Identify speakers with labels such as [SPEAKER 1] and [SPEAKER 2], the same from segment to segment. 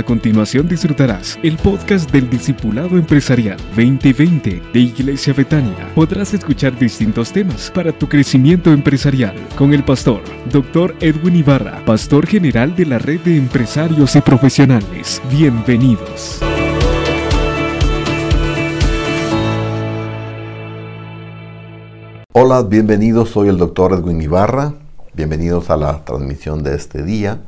[SPEAKER 1] A continuación disfrutarás el podcast del Discipulado Empresarial 2020 de Iglesia Betania. Podrás escuchar distintos temas para tu crecimiento empresarial con el pastor Dr. Edwin Ibarra, pastor general de la red de empresarios y profesionales. Bienvenidos.
[SPEAKER 2] Hola, bienvenidos, soy el doctor Edwin Ibarra, bienvenidos a la transmisión de este día.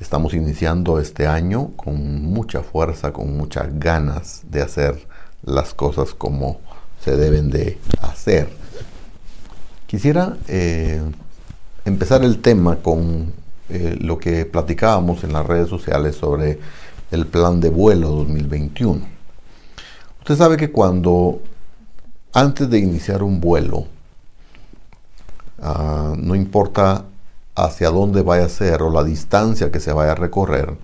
[SPEAKER 2] Estamos iniciando este año con mucha fuerza, con muchas ganas de hacer las cosas como se deben de hacer. Quisiera eh, empezar el tema con eh, lo que platicábamos en las redes sociales sobre el plan de vuelo 2021. Usted sabe que cuando antes de iniciar un vuelo, ah, no importa hacia dónde vaya a ser o la distancia que se vaya a recorrer,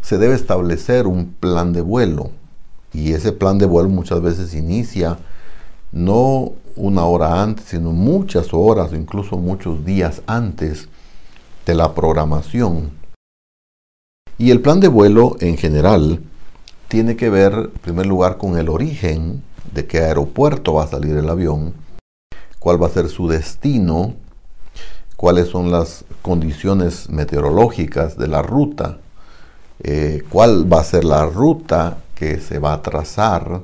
[SPEAKER 2] se debe establecer un plan de vuelo. Y ese plan de vuelo muchas veces inicia no una hora antes, sino muchas horas o incluso muchos días antes de la programación. Y el plan de vuelo en general tiene que ver, en primer lugar, con el origen de qué aeropuerto va a salir el avión, cuál va a ser su destino, cuáles son las condiciones meteorológicas de la ruta, eh, cuál va a ser la ruta que se va a trazar,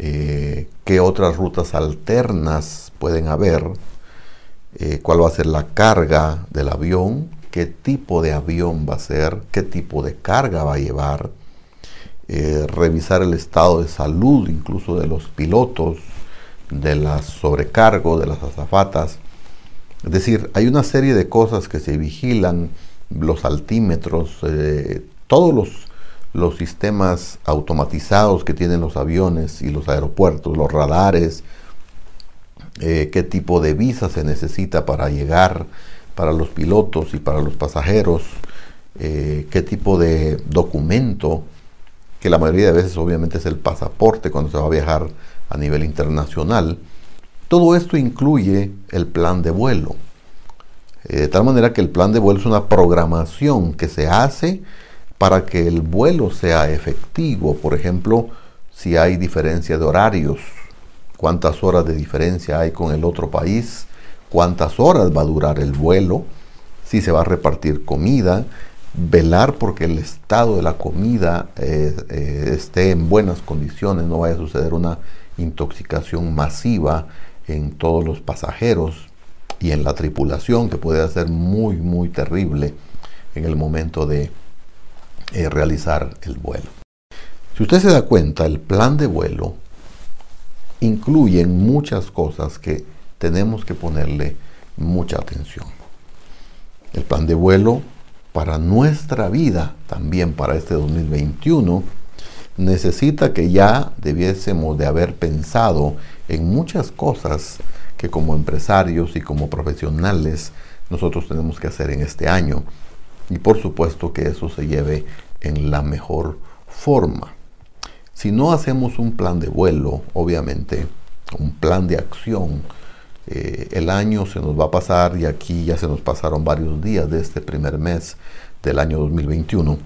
[SPEAKER 2] eh, qué otras rutas alternas pueden haber, eh, cuál va a ser la carga del avión, qué tipo de avión va a ser, qué tipo de carga va a llevar, revisar el estado de salud incluso de los pilotos, de las sobrecargo, de las azafatas, es decir, hay una serie de cosas que se vigilan, los altímetros, eh, todos los, los, sistemas automatizados que tienen los aviones y los aeropuertos, los radares, eh, qué tipo de visa se necesita para llegar para los pilotos y para los pasajeros, eh, qué tipo de documento, que la mayoría de veces obviamente es el pasaporte cuando se va a viajar a nivel internacional todo esto incluye el plan de vuelo. Eh, de tal manera que el plan de vuelo es una programación que se hace para que el vuelo sea efectivo. Por ejemplo, si hay diferencia de horarios, cuántas horas de diferencia hay con el otro país, cuántas horas va a durar el vuelo, si se va a repartir comida, velar porque el estado de la comida eh, eh, esté en buenas condiciones, no vaya a suceder una intoxicación masiva en todos los pasajeros y en la tripulación, que puede ser muy, muy terrible en el momento de eh, realizar el vuelo. Si usted se da cuenta, el plan de vuelo incluye muchas cosas que tenemos que ponerle mucha atención. El plan de vuelo para nuestra vida, también para este 2021, necesita que ya debiésemos de haber pensado en muchas cosas que como empresarios y como profesionales nosotros tenemos que hacer en este año. Y por supuesto que eso se lleve en la mejor forma. Si no hacemos un plan de vuelo, obviamente, un plan de acción, eh, el año se nos va a pasar y aquí ya se nos pasaron varios días de este primer mes del año 2021.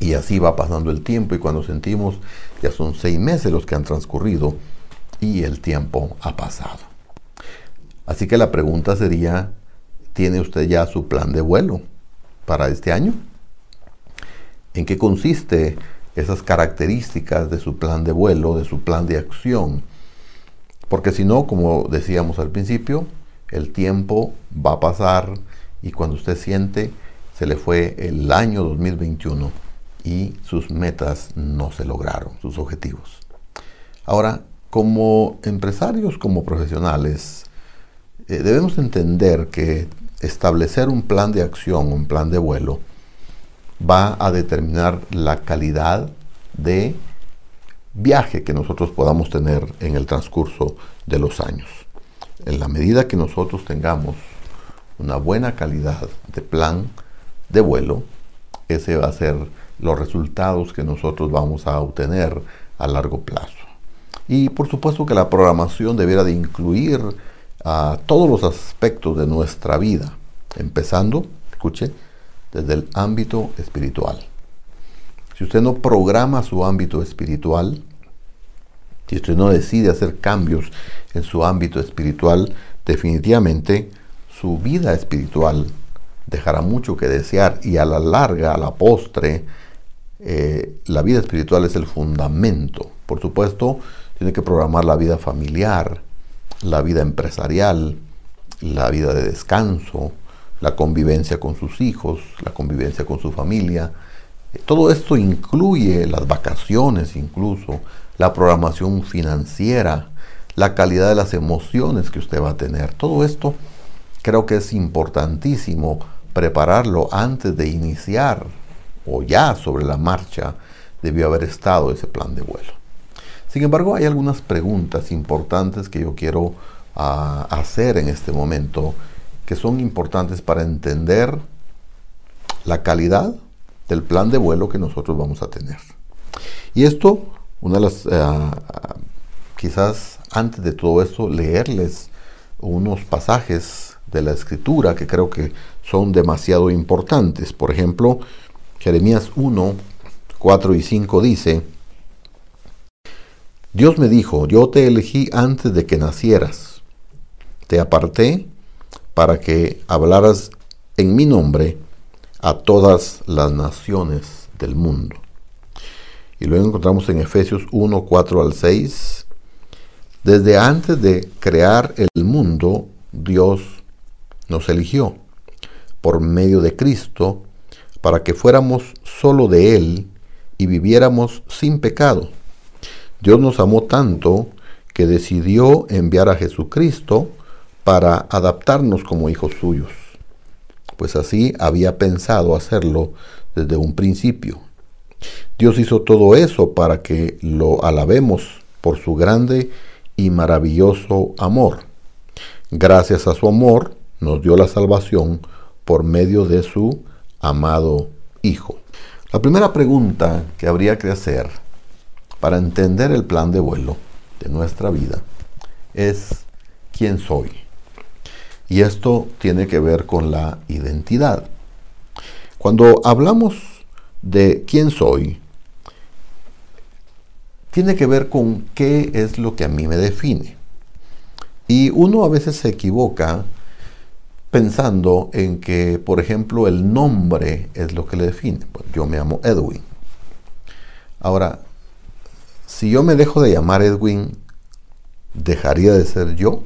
[SPEAKER 2] Y así va pasando el tiempo y cuando sentimos ya son seis meses los que han transcurrido y el tiempo ha pasado. Así que la pregunta sería, ¿tiene usted ya su plan de vuelo para este año? ¿En qué consiste esas características de su plan de vuelo, de su plan de acción? Porque si no, como decíamos al principio, el tiempo va a pasar y cuando usted siente, se le fue el año 2021 y sus metas no se lograron, sus objetivos. Ahora, como empresarios, como profesionales, eh, debemos entender que establecer un plan de acción, un plan de vuelo, va a determinar la calidad de viaje que nosotros podamos tener en el transcurso de los años. En la medida que nosotros tengamos una buena calidad de plan de vuelo, ese va a ser los resultados que nosotros vamos a obtener a largo plazo. Y por supuesto que la programación debiera de incluir a todos los aspectos de nuestra vida, empezando, escuche, desde el ámbito espiritual. si usted no programa su ámbito espiritual, si usted no decide hacer cambios en su ámbito espiritual, definitivamente su vida espiritual dejará mucho que desear y a la larga, a la postre, eh, la vida espiritual es el fundamento. Por supuesto, tiene que programar la vida familiar, la vida empresarial, la vida de descanso, la convivencia con sus hijos, la convivencia con su familia. Todo esto incluye las vacaciones incluso, la programación financiera, la calidad de las emociones que usted va a tener. Todo esto creo que es importantísimo prepararlo antes de iniciar o ya sobre la marcha debió haber estado ese plan de vuelo. Sin embargo, hay algunas preguntas importantes que yo quiero ah, hacer en este momento que son importantes para entender la calidad del plan de vuelo que nosotros vamos a tener. Y esto, una de las, ah, quizás antes de todo esto, leerles unos pasajes de la escritura que creo que son demasiado importantes. Por ejemplo, Jeremías 1, 4 y 5 dice, Dios me dijo, yo te elegí antes de que nacieras, te aparté para que hablaras en mi nombre a todas las naciones del mundo. Y luego encontramos en Efesios 1, 4 al 6, desde antes de crear el mundo, Dios nos eligió por medio de Cristo para que fuéramos solo de Él y viviéramos sin pecado. Dios nos amó tanto que decidió enviar a Jesucristo para adaptarnos como hijos suyos, pues así había pensado hacerlo desde un principio. Dios hizo todo eso para que lo alabemos por su grande y maravilloso amor. Gracias a su amor nos dio la salvación por medio de su amado Hijo. La primera pregunta que habría que hacer para entender el plan de vuelo de nuestra vida es ¿quién soy? Y esto tiene que ver con la identidad. Cuando hablamos de quién soy, tiene que ver con qué es lo que a mí me define. Y uno a veces se equivoca pensando en que, por ejemplo, el nombre es lo que le define. Pues yo me llamo Edwin. Ahora, si yo me dejo de llamar Edwin, ¿dejaría de ser yo?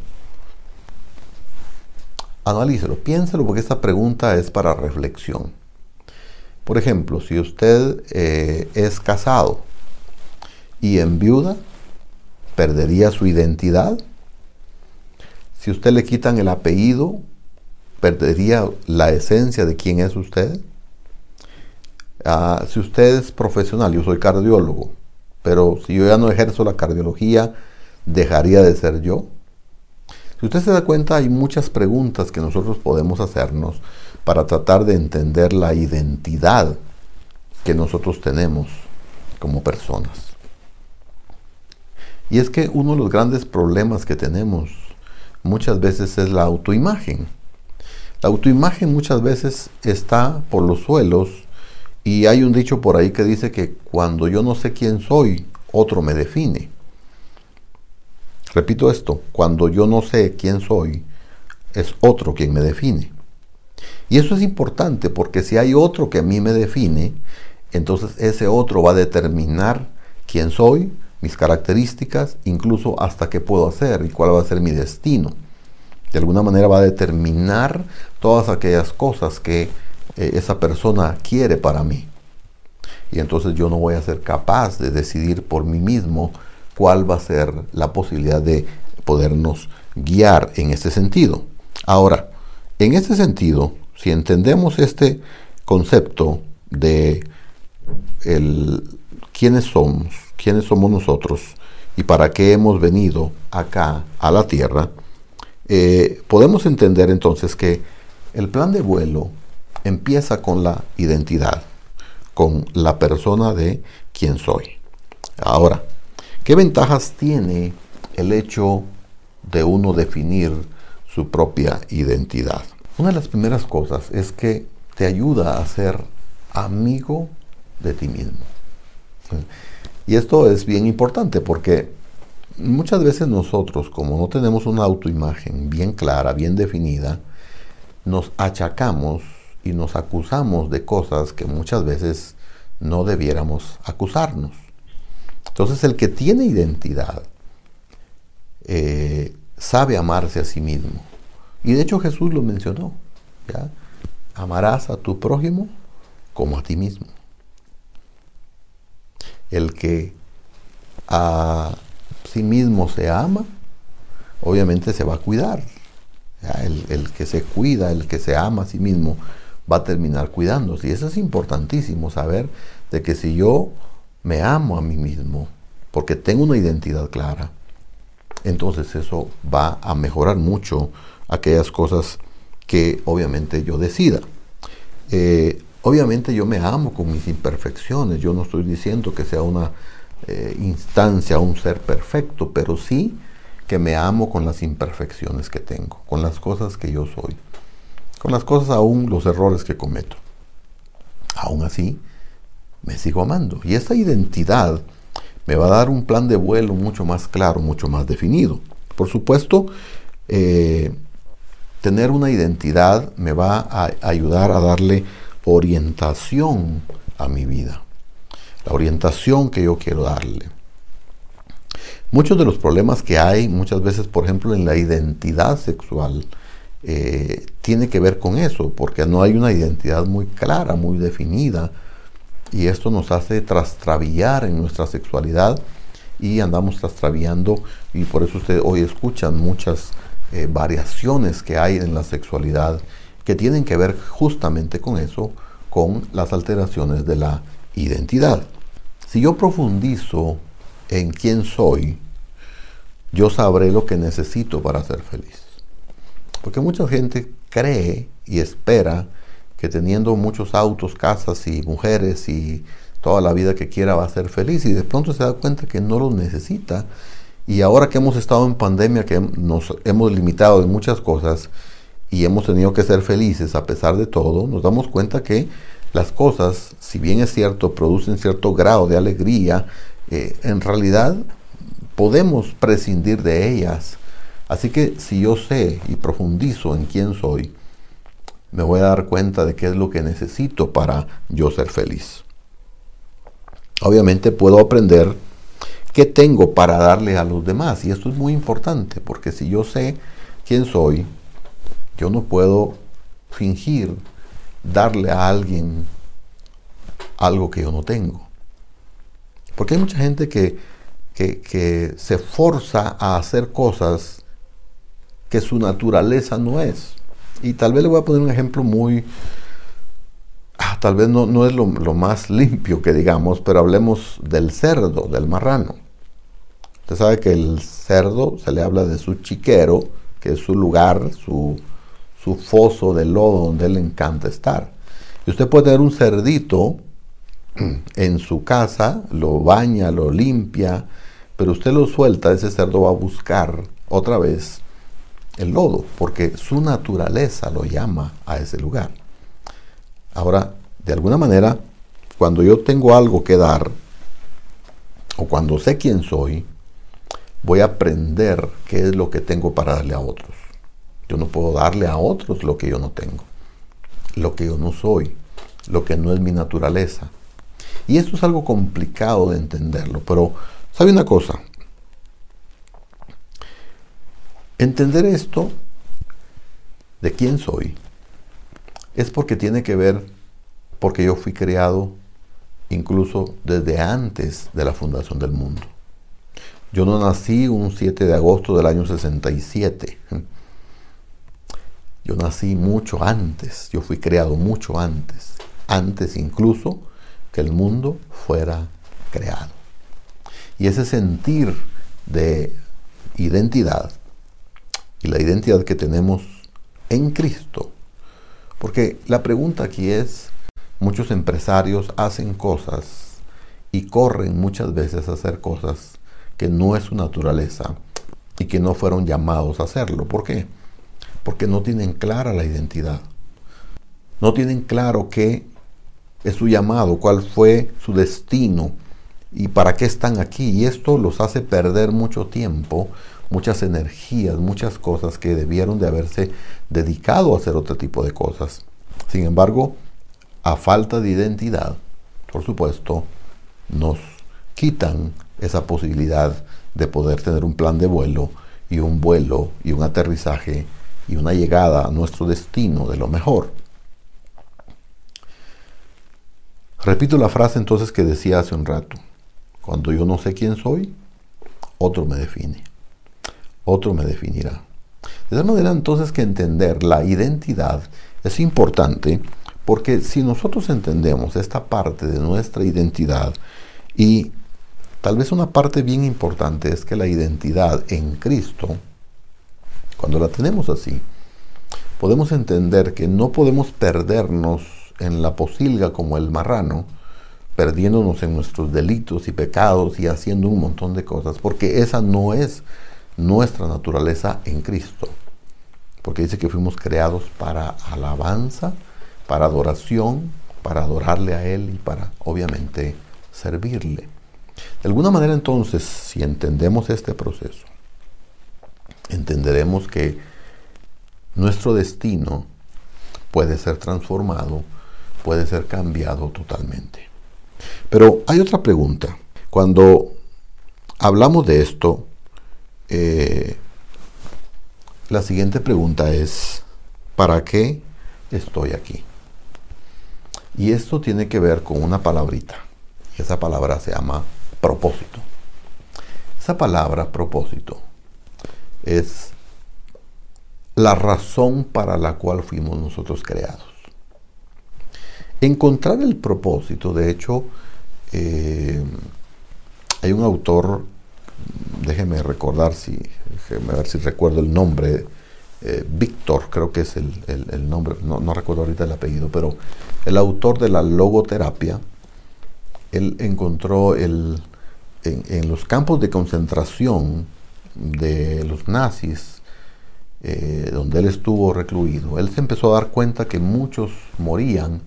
[SPEAKER 2] Analícelo, piénselo porque esta pregunta es para reflexión. Por ejemplo, si usted eh, es casado y en viuda, ¿perdería su identidad? Si usted le quitan el apellido, perdería la esencia de quién es usted. Ah, si usted es profesional, yo soy cardiólogo, pero si yo ya no ejerzo la cardiología, ¿dejaría de ser yo? Si usted se da cuenta, hay muchas preguntas que nosotros podemos hacernos para tratar de entender la identidad que nosotros tenemos como personas. Y es que uno de los grandes problemas que tenemos muchas veces es la autoimagen. La autoimagen muchas veces está por los suelos y hay un dicho por ahí que dice que cuando yo no sé quién soy, otro me define. Repito esto, cuando yo no sé quién soy, es otro quien me define. Y eso es importante porque si hay otro que a mí me define, entonces ese otro va a determinar quién soy, mis características, incluso hasta qué puedo hacer y cuál va a ser mi destino de alguna manera va a determinar todas aquellas cosas que eh, esa persona quiere para mí. Y entonces yo no voy a ser capaz de decidir por mí mismo cuál va a ser la posibilidad de podernos guiar en este sentido. Ahora, en este sentido, si entendemos este concepto de el, quiénes somos, quiénes somos nosotros y para qué hemos venido acá a la tierra, eh, podemos entender entonces que el plan de vuelo empieza con la identidad, con la persona de quién soy. Ahora, ¿qué ventajas tiene el hecho de uno definir su propia identidad? Una de las primeras cosas es que te ayuda a ser amigo de ti mismo. Y esto es bien importante porque muchas veces nosotros, como no tenemos una autoimagen bien clara, bien definida, nos achacamos y nos acusamos de cosas que muchas veces no debiéramos acusarnos. Entonces el que tiene identidad eh, sabe amarse a sí mismo. Y de hecho Jesús lo mencionó. Amarás a tu prójimo como a ti mismo. El que a sí mismo se ama, obviamente se va a cuidar. El, el, que se cuida, el que se ama a sí mismo, va a terminar cuidándose. Y eso es importantísimo, saber de que si yo me amo a mí mismo, porque tengo una identidad clara, entonces eso va a mejorar mucho aquellas cosas que obviamente yo decida. Eh, obviamente yo me amo con mis imperfecciones, yo no estoy diciendo que sea una eh, instancia, un ser perfecto, pero sí que me amo con las imperfecciones que tengo, con las cosas que yo soy, con las cosas aún, los errores que cometo. Aún así, me sigo amando. Y esta identidad me va a dar un plan de vuelo mucho más claro, mucho más definido. Por supuesto, eh, tener una identidad me va a ayudar a darle orientación a mi vida. La orientación que yo quiero darle. Muchos de los problemas que hay muchas veces, por ejemplo, en la identidad sexual, eh, tiene que ver con eso, porque no hay una identidad muy clara, muy definida, y esto nos hace trastrabillar en nuestra sexualidad y andamos trastraviando, y por eso ustedes hoy escuchan muchas eh, variaciones que hay en la sexualidad que tienen que ver justamente con eso, con las alteraciones de la identidad. Si yo profundizo en quién soy, yo sabré lo que necesito para ser feliz. Porque mucha gente cree y espera que teniendo muchos autos, casas y mujeres y toda la vida que quiera va a ser feliz y de pronto se da cuenta que no lo necesita. Y ahora que hemos estado en pandemia, que nos hemos limitado de muchas cosas y hemos tenido que ser felices a pesar de todo, nos damos cuenta que las cosas, si bien es cierto, producen cierto grado de alegría, eh, en realidad podemos prescindir de ellas. Así que si yo sé y profundizo en quién soy, me voy a dar cuenta de qué es lo que necesito para yo ser feliz. Obviamente puedo aprender qué tengo para darle a los demás. Y esto es muy importante, porque si yo sé quién soy, yo no puedo fingir darle a alguien algo que yo no tengo. Porque hay mucha gente que, que, se forza a hacer cosas que su naturaleza no es. Y tal vez le voy a poner un ejemplo muy, ah, tal vez no, no es lo, más limpio que digamos, pero hablemos del cerdo, del marrano. Usted sabe que el cerdo se le habla de su chiquero, que es su lugar, su, su foso de lodo donde él le encanta estar. Y usted puede tener un cerdito en su casa, lo baña, lo limpia, pero usted lo suelta, ese cerdo va a buscar otra vez el lodo, porque su naturaleza lo llama a ese lugar. Ahora, de alguna manera, cuando yo tengo algo que dar, o cuando sé quién soy, voy a aprender qué es lo que tengo para darle a otros. Yo no puedo darle a otros lo que yo no tengo, lo que yo no soy, lo que no es mi naturaleza. Y esto es algo complicado de entenderlo, pero ¿sabe una cosa? Entender esto de quién soy es porque tiene que ver porque yo fui creado incluso desde antes de la fundación del mundo. Yo no nací un 7 de agosto del año 67. Yo nací mucho antes, yo fui creado mucho antes, antes incluso que el mundo fuera creado. Y ese sentir de identidad y la identidad que tenemos en Cristo, porque la pregunta aquí es, muchos empresarios hacen cosas y corren muchas veces a hacer cosas que no es su naturaleza y que no fueron llamados a hacerlo. ¿Por qué? porque no tienen clara la identidad. No tienen claro qué es su llamado, cuál fue su destino ¿Y para qué están aquí? Y esto los hace perder mucho tiempo, muchas energías, muchas cosas que debieron de haberse dedicado a hacer otro tipo de cosas. Sin embargo, a falta de identidad, por supuesto, nos quitan esa posibilidad de poder tener un plan de vuelo y un vuelo y un aterrizaje y una llegada a nuestro destino de lo mejor. Repito la frase entonces que decía hace un rato. Cuando yo no sé quién soy, otro me define. Otro me definirá. De tal manera entonces que entender la identidad es importante porque si nosotros entendemos esta parte de nuestra identidad y tal vez una parte bien importante es que la identidad en Cristo, cuando la tenemos así, podemos entender que no podemos perdernos en la posilga como el marrano, perdiéndonos en nuestros delitos y pecados y haciendo un montón de cosas, porque esa no es nuestra naturaleza en Cristo. Porque dice que fuimos creados para alabanza, para adoración, para adorarle a Él y para, obviamente, servirle. De alguna manera entonces, si entendemos este proceso, entenderemos que nuestro destino puede ser transformado, puede ser cambiado totalmente. Pero hay otra pregunta. Cuando hablamos de esto, eh, la siguiente pregunta es, ¿para qué estoy aquí? Y esto tiene que ver con una palabrita. Esa palabra se llama propósito. Esa palabra propósito es la razón para la cual fuimos nosotros creados. Encontrar el propósito, de hecho, eh, hay un autor, déjeme recordar si, ver si recuerdo el nombre, eh, Víctor, creo que es el, nombre, no, recuerdo ahorita el apellido, pero el autor de la logoterapia, él encontró el, en, los campos de concentración de los nazis, eh, donde él estuvo recluido, él se empezó a dar cuenta que muchos morían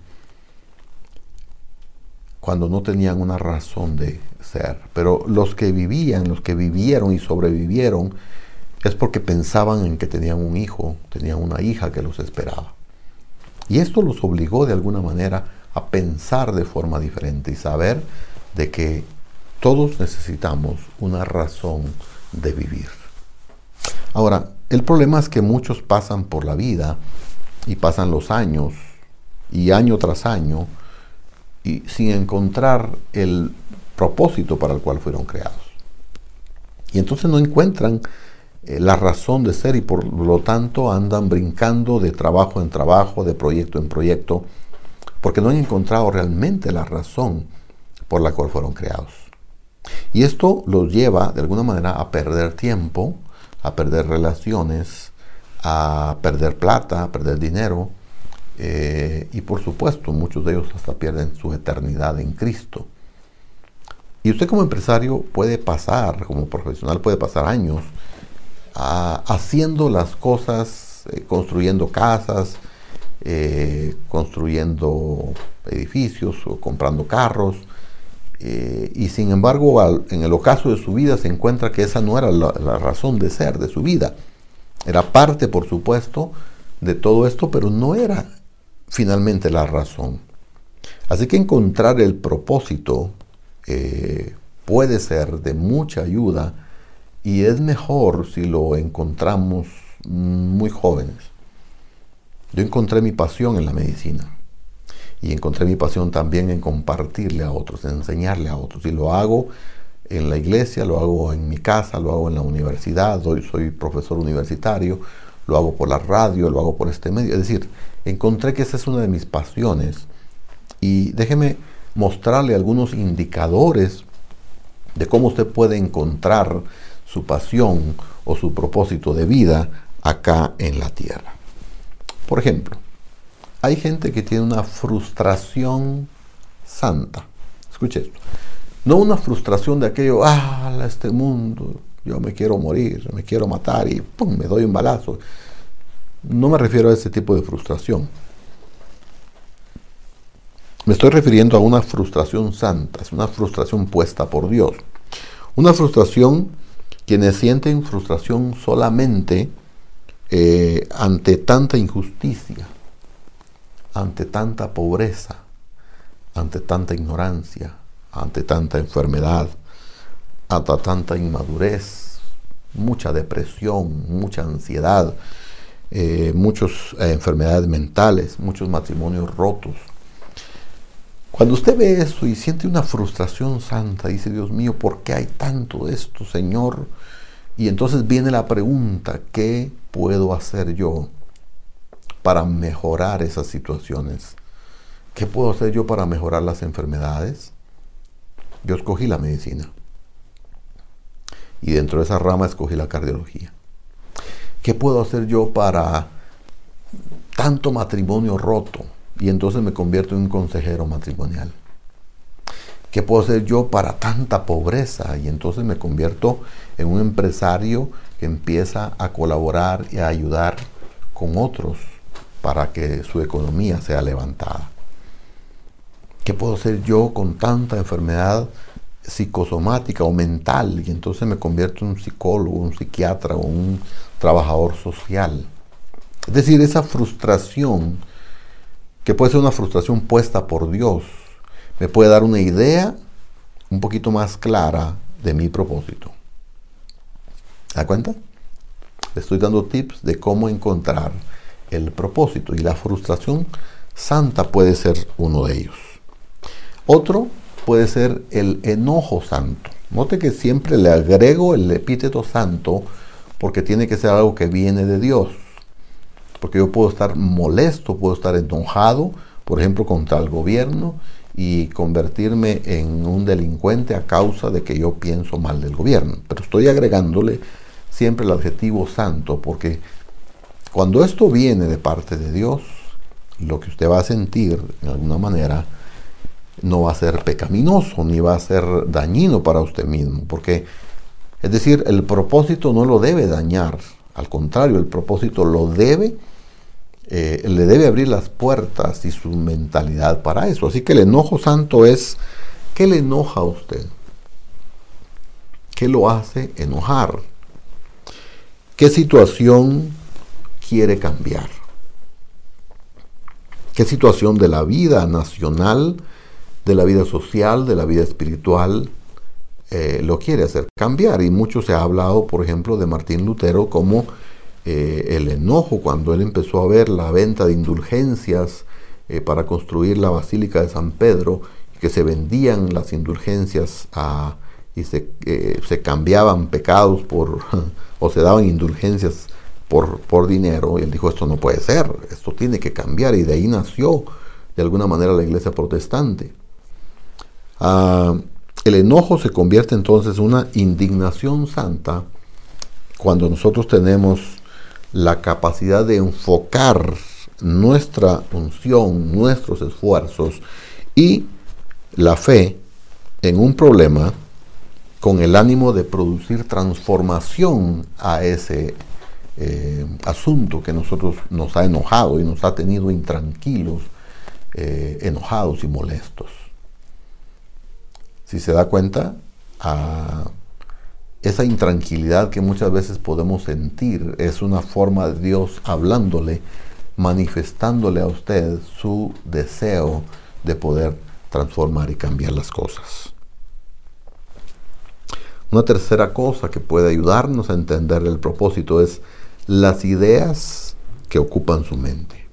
[SPEAKER 2] cuando no tenían una razón de ser. Pero los que vivían, los que vivieron y sobrevivieron, es porque pensaban en que tenían un hijo, tenían una hija que los esperaba. Y esto los obligó de alguna manera a pensar de forma diferente y saber de que todos necesitamos una razón de vivir. Ahora, el problema es que muchos pasan por la vida y pasan los años y año tras año y sin encontrar el propósito para el cual fueron creados. Y entonces no encuentran eh, la razón de ser y por lo tanto andan brincando de trabajo en trabajo, de proyecto en proyecto, porque no han encontrado realmente la razón por la cual fueron creados. Y esto los lleva de alguna manera a perder tiempo, a perder relaciones, a perder plata, a perder dinero, eh, y por supuesto muchos de ellos hasta pierden su eternidad en Cristo. Y usted como empresario puede pasar, como profesional puede pasar años haciendo las cosas, eh, construyendo casas, eh, construyendo edificios o comprando carros. Y sin embargo, en el ocaso de su vida se encuentra que esa no era la razón de ser de su vida. Era parte, por supuesto, de todo esto, pero no era finalmente la razón. Así que encontrar el propósito puede ser de mucha ayuda y es mejor si lo encontramos muy jóvenes. Yo encontré mi pasión en la medicina y encontré mi pasión también en compartirle a otros, en enseñarle a otros. Y lo hago en la iglesia, lo hago en mi casa, lo hago en la universidad, hoy soy profesor universitario, lo hago por la radio, lo hago por este medio. Es decir, encontré que esa es una de mis pasiones y déjeme mostrarle algunos indicadores de cómo usted puede encontrar su pasión o su propósito de vida acá en la tierra. Por ejemplo, hay gente que tiene una frustración santa. Escuche esto. No una frustración de aquello, ah, este mundo, yo me quiero morir, me quiero matar y ¡pum! me doy un balazo. No me refiero a ese tipo de frustración. me estoy refiriendo a una frustración santa, es una frustración puesta por Dios. Una frustración, quienes sienten frustración solamente eh, ante tanta injusticia, ante tanta pobreza, ante tanta ignorancia, ante tanta enfermedad, ante tanta inmadurez, mucha depresión, mucha ansiedad, eh, muchas eh, enfermedades mentales, muchos matrimonios rotos. Cuando usted ve eso y siente una frustración santa, dice Dios mío, ¿por qué hay tanto de esto, Señor? Y entonces viene la pregunta, ¿qué puedo hacer yo para mejorar esas situaciones? ¿Qué puedo hacer yo para mejorar las enfermedades? Yo escogí la medicina. Y dentro de esa rama escogí la cardiología. ¿Qué puedo hacer yo para tanto matrimonio roto? Y entonces me convierto en un consejero matrimonial. ¿Qué puedo hacer yo para tanta pobreza? Y entonces me convierto en un empresario que empieza a colaborar y a ayudar con otros para que su economía sea levantada. ¿Qué puedo hacer yo con tanta enfermedad psicosomática o mental? Y entonces me convierto en un psicólogo, un psiquiatra o un trabajador social. Es decir, esa frustración, que puede ser una frustración puesta por Dios, me puede dar una idea un poquito más clara de mi propósito. ¿Da cuenta? Le estoy dando tips de cómo encontrar el propósito y la frustración santa puede ser uno de ellos. Otro puede ser el enojo santo. Note que siempre le agrego el epíteto santo porque tiene que ser algo que viene de Dios. Porque yo puedo estar molesto, puedo estar enojado, por ejemplo, contra el gobierno y convertirme en un delincuente a causa de que yo pienso mal del gobierno. Pero estoy agregándole siempre el adjetivo santo porque cuando esto viene de parte de Dios, lo que usted va a sentir, de alguna manera, no va a ser pecaminoso ni va a ser dañino para usted mismo, porque es decir, el propósito no lo debe dañar, al contrario, el propósito lo debe, eh, le debe abrir las puertas y su mentalidad para eso. Así que el enojo santo es, ¿qué le enoja a usted? ¿Qué lo hace enojar? ¿Qué situación quiere cambiar? ¿Qué situación de la vida nacional de la vida social, de la vida espiritual, eh, lo quiere hacer cambiar. Y mucho se ha hablado, por ejemplo, de Martín Lutero como eh, el enojo cuando él empezó a ver la venta de indulgencias eh, para construir la Basílica de San Pedro, que se vendían las indulgencias y se, se, cambiaban pecados por, o se daban indulgencias por, por dinero. Y él dijo, esto no puede ser, esto tiene que cambiar. Y de ahí nació de alguna manera la iglesia protestante. Ah, el enojo se convierte entonces en una indignación santa cuando nosotros tenemos la capacidad de enfocar nuestra unción, nuestros esfuerzos y la fe en un problema con el ánimo de producir transformación a ese eh, asunto que nosotros nos ha enojado y nos ha tenido intranquilos, eh, enojados y molestos si se da cuenta, a esa intranquilidad que muchas veces podemos sentir es una forma de Dios hablándole, manifestándole a usted su deseo de poder transformar y cambiar las cosas. Una tercera cosa que puede ayudarnos a entender el propósito es las ideas que ocupan su mente.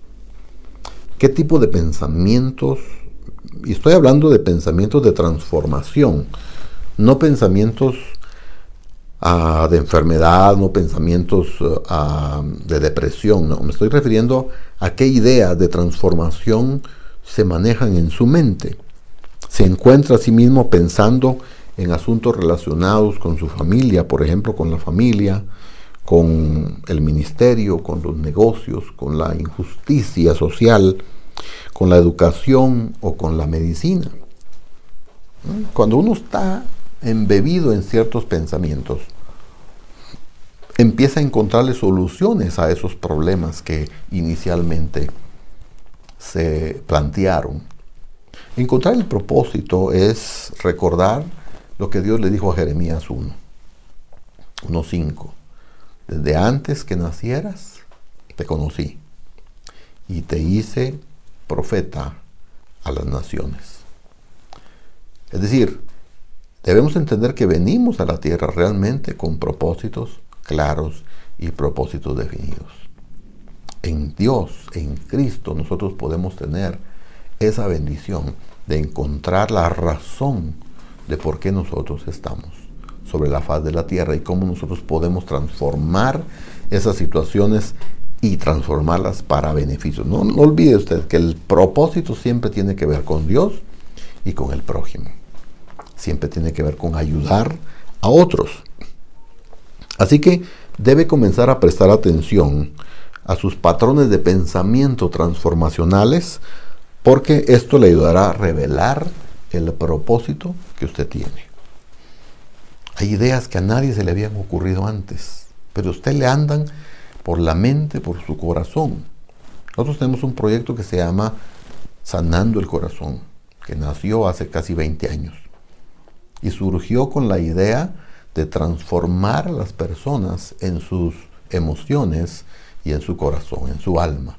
[SPEAKER 2] ¿Qué tipo de pensamientos y estoy hablando de pensamientos de transformación, no pensamientos ah, de enfermedad, no pensamientos ah, de depresión, no, me estoy refiriendo a qué ideas de transformación se manejan en su mente. Se encuentra a sí mismo pensando en asuntos relacionados con su familia, por ejemplo, con la familia, con el ministerio, con los negocios, con la injusticia social, con la educación o con la medicina. Cuando uno está embebido en ciertos pensamientos, empieza a encontrarle soluciones a esos problemas que inicialmente se plantearon. Encontrar el propósito es recordar lo que Dios le dijo a Jeremías 1, 1.5. Desde antes que nacieras, te conocí y te hice profeta a las naciones. Es decir, debemos entender que venimos a la tierra realmente con propósitos claros y propósitos definidos. En Dios, en Cristo, nosotros podemos tener esa bendición de encontrar la razón de por qué nosotros estamos sobre la faz de la tierra y cómo nosotros podemos transformar esas situaciones y transformarlas para beneficios. No, no olvide usted que el propósito siempre tiene que ver con Dios y con el prójimo. Siempre tiene que ver con ayudar a otros. Así que debe comenzar a prestar atención a sus patrones de pensamiento transformacionales porque esto le ayudará a revelar el propósito que usted tiene. Hay ideas que a nadie se le habían ocurrido antes, pero a usted le andan por la mente, por su corazón. Nosotros tenemos un proyecto que se llama Sanando el Corazón, que nació hace casi 20 años y surgió con la idea de transformar a las personas en sus emociones y en su corazón, en su alma.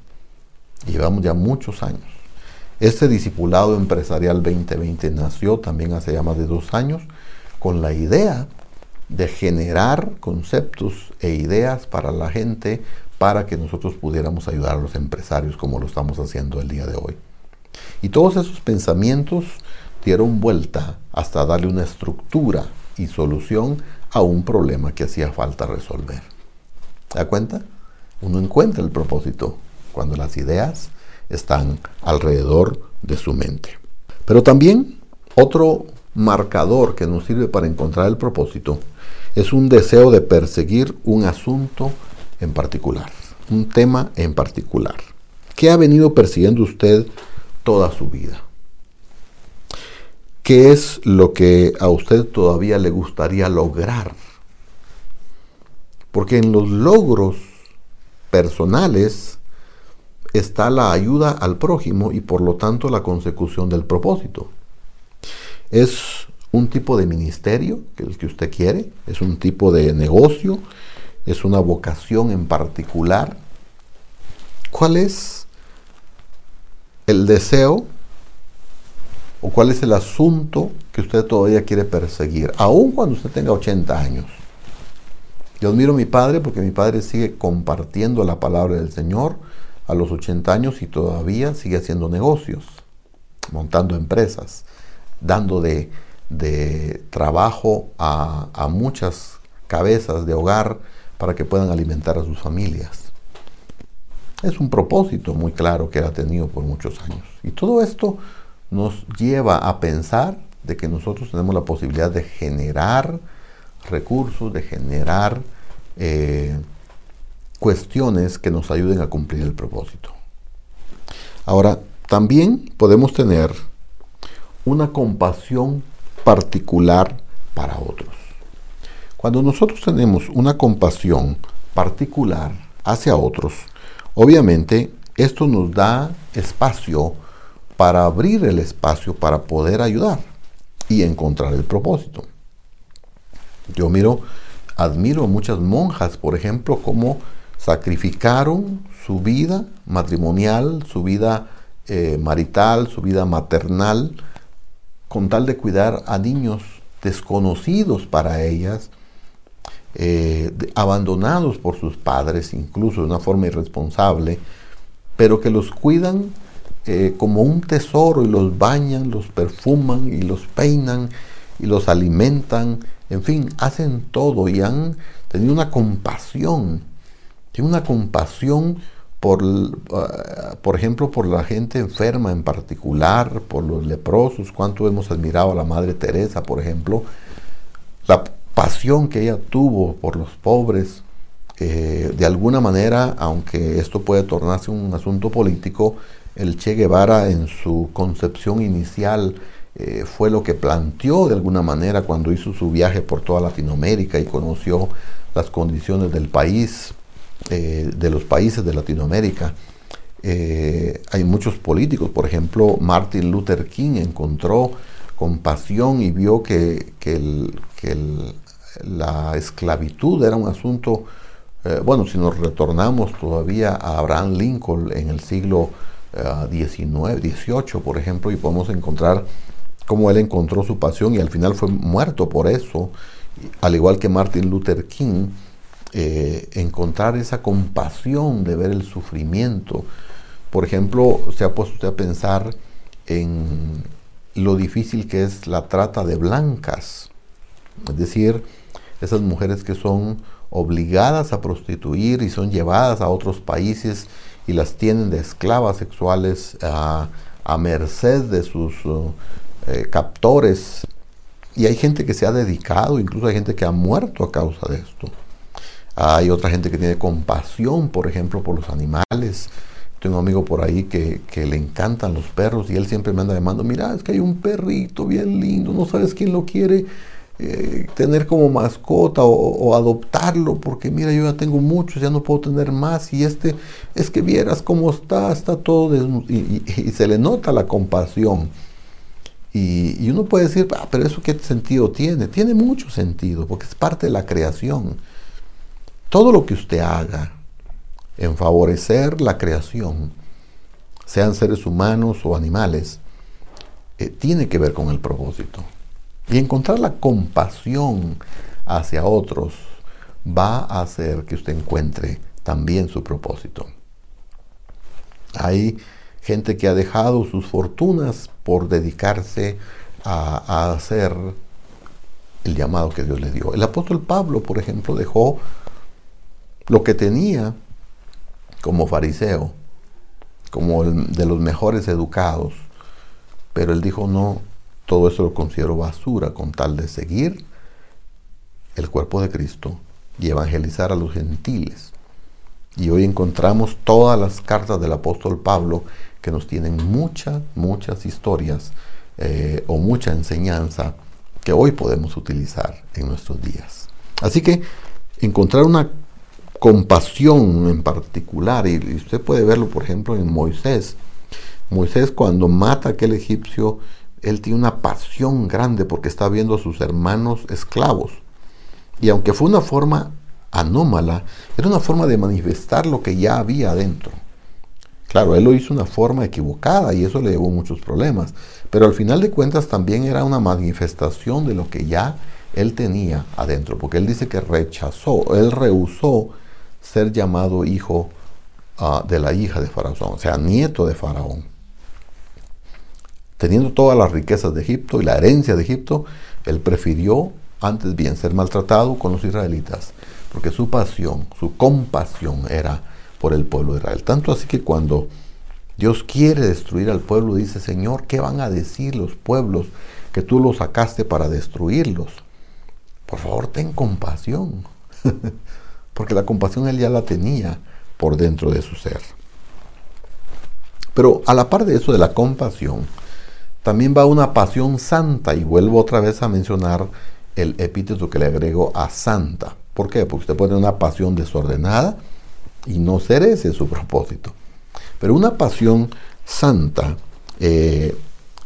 [SPEAKER 2] Llevamos ya muchos años. Este discipulado empresarial 2020 nació también hace ya más de dos años con la idea de generar conceptos e ideas para la gente para que nosotros pudiéramos ayudar a los empresarios como lo estamos haciendo el día de hoy. Y todos esos pensamientos dieron vuelta hasta darle una estructura y solución a un problema que hacía falta resolver. ¿Se da cuenta? Uno encuentra el propósito cuando las ideas están alrededor de su mente. Pero también otro marcador que nos sirve para encontrar el propósito es un deseo de perseguir un asunto en particular, un tema en particular. ¿Qué ha venido persiguiendo usted toda su vida? ¿Qué es lo que a usted todavía le gustaría lograr? Porque en los logros personales está la ayuda al prójimo y por lo tanto la consecución del propósito. Es un tipo de ministerio, que el que usted quiere, es un tipo de negocio, es una vocación en particular. ¿Cuál es el deseo o cuál es el asunto que usted todavía quiere perseguir, aun cuando usted tenga 80 años? Yo admiro a mi padre porque mi padre sigue compartiendo la palabra del Señor a los 80 años y todavía sigue haciendo negocios, montando empresas, dando de, trabajo a, muchas cabezas de hogar para que puedan alimentar a sus familias. Es un propósito muy claro que ha tenido por muchos años. Y todo esto nos lleva a pensar de que nosotros tenemos la posibilidad de generar recursos, de generar eh, cuestiones que nos ayuden a cumplir el propósito. Ahora, también podemos tener una compasión particular para otros. Cuando nosotros tenemos una compasión particular hacia otros, obviamente esto nos da espacio para abrir el espacio para poder ayudar y encontrar el propósito. Yo miro, admiro a muchas monjas, por ejemplo, como sacrificaron su vida matrimonial, su vida eh, marital, su vida maternal, con tal de cuidar a niños desconocidos para ellas, eh, abandonados por sus padres, incluso de una forma irresponsable, pero que los cuidan eh, como un tesoro y los bañan, los perfuman y los peinan y los alimentan, en fin, hacen todo y han tenido una compasión, tienen una compasión por, uh, por ejemplo, por la gente enferma en particular, por los leprosos, cuánto hemos admirado a la Madre Teresa, por ejemplo, la pasión que ella tuvo por los pobres, eh, de alguna manera, aunque esto puede tornarse un asunto político, el Che Guevara en su concepción inicial eh, fue lo que planteó de alguna manera cuando hizo su viaje por toda Latinoamérica y conoció las condiciones del país, eh, de los países de Latinoamérica. Eh, hay muchos políticos, por ejemplo, Martin Luther King encontró compasión y vio que, la esclavitud era un asunto, eh, bueno, si nos retornamos todavía a Abraham Lincoln en el siglo XIX, eh, XVIII, por ejemplo, y podemos encontrar cómo él encontró su pasión y al final fue muerto por eso, al igual que Martin Luther King, encontrar esa compasión de ver el sufrimiento, por ejemplo, se ha puesto usted a pensar en lo difícil que es la trata de blancas, es decir, esas mujeres que son obligadas a prostituir y son llevadas a otros países y las tienen de esclavas sexuales a, merced de sus eh, captores. Y hay gente que se ha dedicado, incluso hay gente que ha muerto a causa de esto. Hay otra gente que tiene compasión, por ejemplo, por los animales, tengo un amigo por ahí que, le encantan los perros y él siempre me anda llamando, mira, es que hay un perrito bien lindo, no sabes quién lo quiere eh, tener como mascota o, adoptarlo, porque mira, yo ya tengo muchos, ya no puedo tener más y este, es que vieras cómo está, está todo y, se le nota la compasión. Y, uno puede decir, ah, pero eso qué sentido tiene? Tiene mucho sentido, porque es parte de la creación. Todo lo que usted haga, en favorecer la creación, sean seres humanos o animales, eh, tiene que ver con el propósito. Y encontrar la compasión hacia otros va a hacer que usted encuentre también su propósito. Hay gente que ha dejado sus fortunas por dedicarse a, a hacer el llamado que Dios le dio. El apóstol Pablo, por ejemplo, dejó lo que tenía como fariseo, como el de los mejores educados. Pero él dijo, no, todo eso lo considero basura con tal de seguir el cuerpo de Cristo y evangelizar a los gentiles. Y hoy encontramos todas las cartas del apóstol Pablo que nos tienen muchas, muchas historias eh, o mucha enseñanza que hoy podemos utilizar en nuestros días. Así que encontrar una compasión en particular, y usted puede verlo, por ejemplo, en Moisés. Moisés cuando mata a aquel egipcio, él tiene una pasión grande porque está viendo a sus hermanos esclavos. Y aunque fue una forma anómala, era una forma de manifestar lo que ya había adentro. Claro, él lo hizo de una forma equivocada y eso le llevó muchos problemas, pero al final de cuentas también era una manifestación de lo que ya él tenía adentro, porque él dice que rechazó, él rehusó ser llamado hijo ah, de la hija de Faraón, o sea, nieto de Faraón. Teniendo todas las riquezas de Egipto y la herencia de Egipto, él prefirió antes bien ser maltratado con los israelitas, porque su pasión, su compasión era por el pueblo de Israel. Tanto así que cuando Dios quiere destruir al pueblo, dice, Señor, ¿qué van a decir los pueblos que tú los sacaste para destruirlos? Por favor, ten compasión. porque la compasión él ya la tenía por dentro de su ser. Pero a la par de eso de la compasión, también va una pasión santa, y vuelvo otra vez a mencionar el epíteto que le agrego a santa. ¿Por qué? Porque usted puede una pasión desordenada y no ser ese su propósito. Pero una pasión santa eh,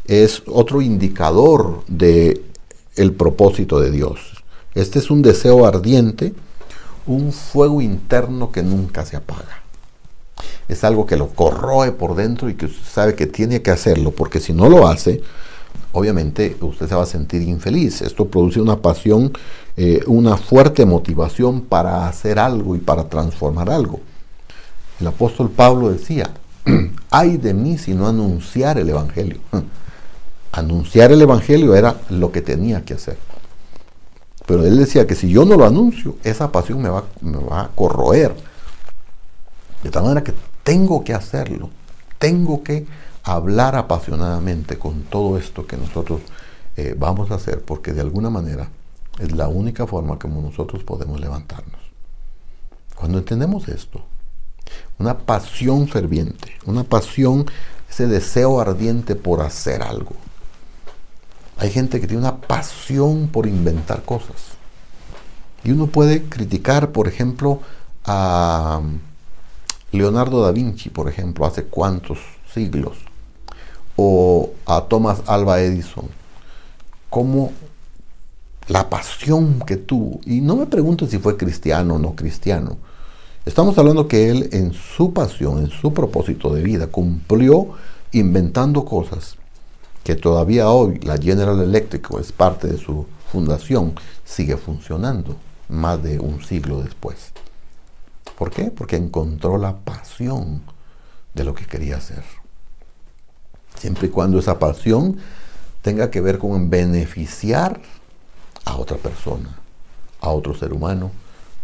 [SPEAKER 2] es otro indicador de el propósito de Dios. Este es un deseo ardiente un fuego interno que nunca se apaga. Es algo que lo corroe por dentro y que usted sabe que tiene que hacerlo, porque si no lo hace, obviamente usted se va a sentir infeliz. Esto produce una pasión, eh, una fuerte motivación para hacer algo y para transformar algo. El apóstol Pablo decía, ay de mí si no anunciar el Evangelio. Anunciar el Evangelio era lo que tenía que hacer. Pero él decía que si yo no lo anuncio, esa pasión me va, me va a corroer. De tal manera que tengo que hacerlo. Tengo que hablar apasionadamente con todo esto que nosotros eh, vamos a hacer, porque de alguna manera es la única forma como nosotros podemos levantarnos. Cuando entendemos esto, una pasión ferviente, una pasión, ese deseo ardiente por hacer algo, hay gente que tiene una pasión por inventar cosas. Y uno puede criticar, por ejemplo, a Leonardo da Vinci, por ejemplo, hace cuántos siglos, o a Thomas Alva Edison, cómo la pasión que tuvo, y no me pregunto si fue cristiano o no cristiano, estamos hablando que él en su pasión, en su propósito de vida, cumplió inventando cosas que todavía hoy la General Electric es parte de su fundación, sigue funcionando más de un siglo después. ¿Por qué? Porque encontró la pasión de lo que quería hacer. Siempre y cuando esa pasión tenga que ver con beneficiar a otra persona, a otro ser humano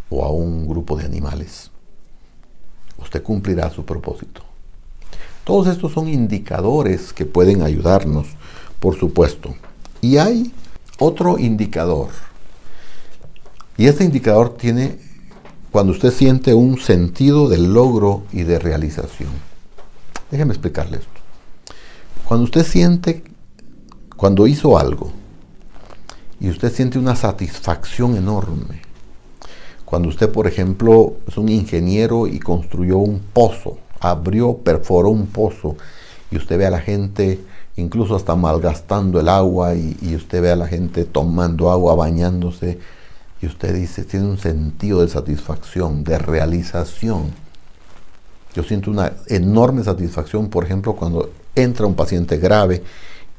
[SPEAKER 2] o a un grupo de animales. Usted cumplirá su propósito. Todos estos son indicadores que pueden ayudarnos, por supuesto. Y hay otro indicador. Y este indicador tiene cuando usted siente un sentido de logro y de realización. Déjeme explicarle esto. Cuando usted siente, cuando hizo algo, y usted siente una satisfacción enorme, cuando usted, por ejemplo, es un ingeniero y construyó un pozo, abrió, perforó un pozo, y usted ve a la gente incluso hasta malgastando el agua, y, usted ve a la gente tomando agua, bañándose, y usted dice, tiene un sentido de satisfacción, de realización. Yo siento una enorme satisfacción, por ejemplo, cuando entra un paciente grave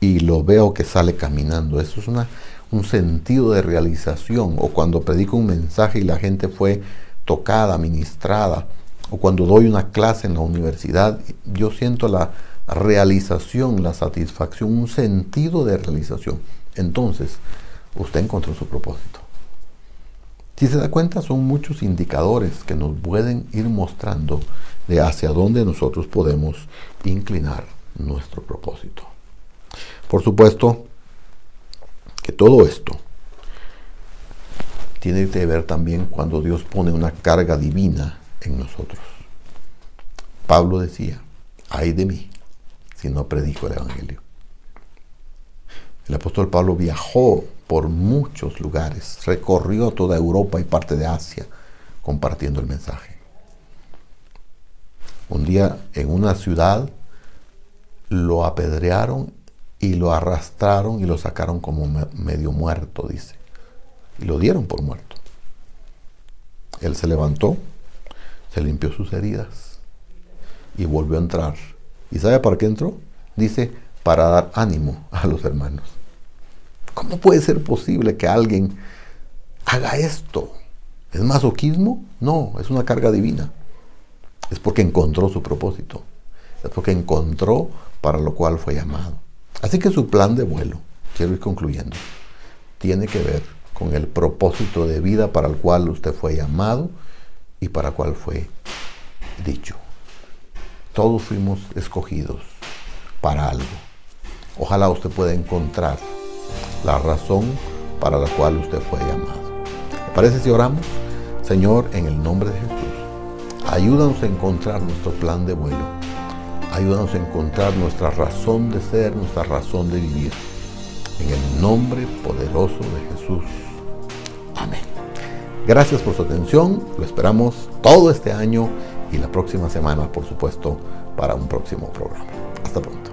[SPEAKER 2] y lo veo que sale caminando. Eso es una, un sentido de realización. O cuando predico un mensaje y la gente fue tocada, ministrada. O cuando doy una clase en la universidad, yo siento la realización, la satisfacción, un sentido de realización. Entonces, usted encontró su propósito. Si se da cuenta, son muchos indicadores que nos pueden ir mostrando de hacia dónde nosotros podemos inclinar nuestro propósito. Por supuesto que todo esto tiene que ver también cuando Dios pone una carga divina en nosotros. Pablo decía, ay de mí si no predico el Evangelio. El apóstol Pablo viajó por muchos lugares, recorrió toda Europa y parte de Asia compartiendo el mensaje. Un día en una ciudad lo apedrearon y lo arrastraron y lo sacaron como medio muerto, dice. Y lo dieron por muerto. Él se levantó, se limpió sus heridas y volvió a entrar. ¿Y sabe para qué entró? Dice, para dar ánimo a los hermanos. ¿Cómo puede ser posible que alguien haga esto? ¿Es masoquismo? No, es una carga divina. Es porque encontró su propósito. Es porque encontró para lo cual fue llamado. Así que su plan de vuelo, quiero ir concluyendo, tiene que ver con el propósito de vida para el cual usted fue llamado y para el cual fue dicho. Todos fuimos escogidos para algo. Ojalá usted pueda encontrar la razón para la cual usted fue llamado. ¿Le parece si oramos? Señor, en el nombre de Jesús, ayúdanos a encontrar nuestro plan de vuelo. Ayúdanos a encontrar nuestra razón de ser, nuestra razón de vivir. En el nombre poderoso de Jesús. Amén. Gracias por su atención. Lo esperamos todo este año y la próxima semana, por supuesto, para un próximo programa. Hasta pronto.